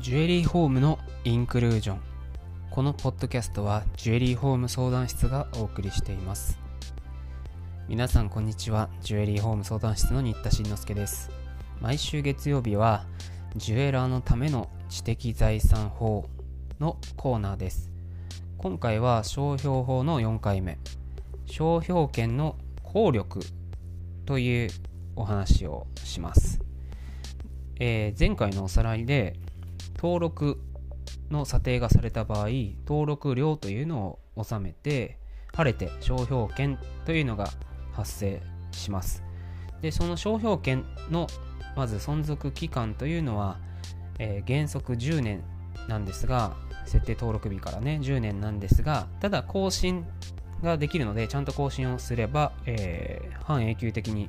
ジュエリーホームのインクルージョン。このポッドキャストはジュエリーホーム相談室がお送りしています。皆さんこんにちは。ジュエリーホーム相談室の新田慎之介です。毎週月曜日はジュエラーのための知的財産法のコーナーです。今回は商標法の4回目。商標権の効力というお話をします。えー、前回のおさらいで登録の査定がされた場合登録料というのを納めて晴れて商標権というのが発生します。でその商標権のまず存続期間というのは、えー、原則10年なんですが設定登録日からね10年なんですがただ更新ができるのでちゃんと更新をすれば、えー、半永久的に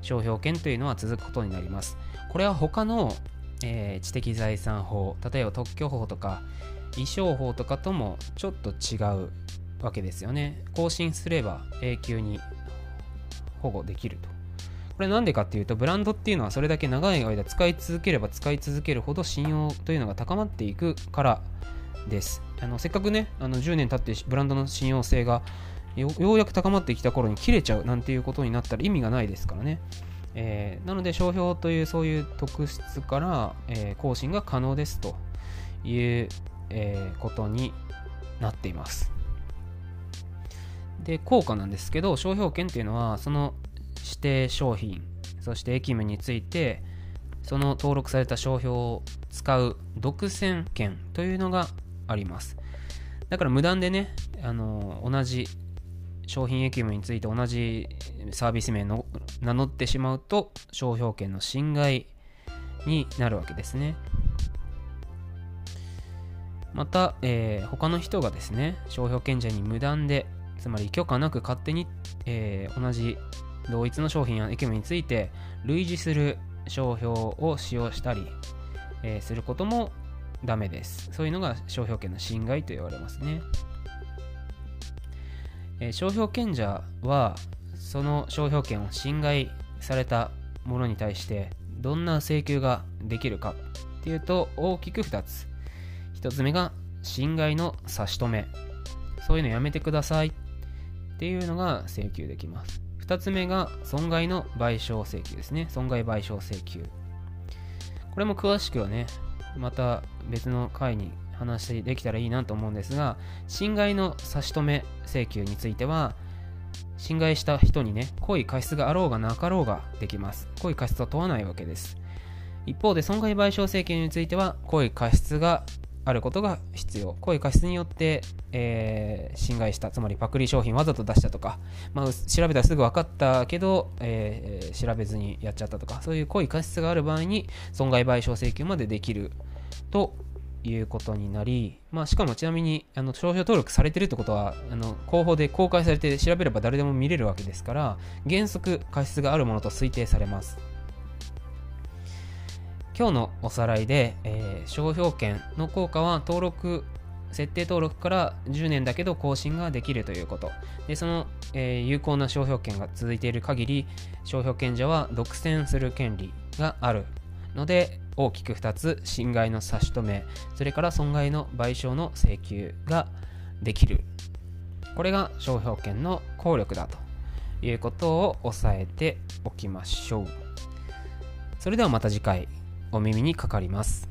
商標権というのは続くことになります。これは他の、えー、知的財産法例えば特許法とか衣装法とかともちょっと違うわけですよね。更新すれば永久に保護できると。これなんでかっていうとブランドっていうのはそれだけ長い間使い続ければ使い続けるほど信用というのが高まっていくからです。あのせっかくねあの10年経ってブランドの信用性がようやく高まってきた頃に切れちゃうなんていうことになったら意味がないですからね。えー、なので商標というそういう特質から、えー、更新が可能ですという、えー、ことになっています。で、効果なんですけど、商標権っていうのは、その指定商品、そして駅名について、その登録された商標を使う独占権というのがあります。だから無断でね、あの同じ商品駅名について同じサービス名の名乗ってしまうと商標権の侵害になるわけですね。また、えー、他の人がですね、商標権者に無断で、つまり許可なく勝手に、えー、同じ同一の商品や駅名について類似する商標を使用したり、えー、することもダメです。そういうのが商標権の侵害と言われますね。え、商標権者はその商標権を侵害されたものに対してどんな請求ができるかっていうと大きく2つ。1つ目が侵害の差し止め。そういうのやめてくださいっていうのが請求できます。2つ目が損害の賠償請求ですね。損害賠償請求。これも詳しくはねまた別の回に話できたらいいなと思うんですが、侵害の差し止め請求については、侵害した人にね、故意過失があろうがなかろうができます。故意過失は問わないわけです。一方で、損害賠償請求については、故意過失があることが必要。故意過失によって、えー、侵害した、つまりパクリ商品わざと出したとか、まあ、調べたらすぐ分かったけど、えー、調べずにやっちゃったとか、そういう故意過失がある場合に損害賠償請求までできるということになり、まあ、しかもちなみにあの商標登録されてるってことはあの広報で公開されて調べれば誰でも見れるわけですから原則過失があるものと推定されます。今日のおさらいで、えー、商標権の効果は登録設定登録から10年だけど更新ができるということ。でその、えー、有効な商標権が続いている限り商標権者は独占する権利がある。ので大きく2つ侵害の差し止めそれから損害の賠償の請求ができる。これが商標権の効力だということを押さえておきましょう。それではまた次回お耳にかかります。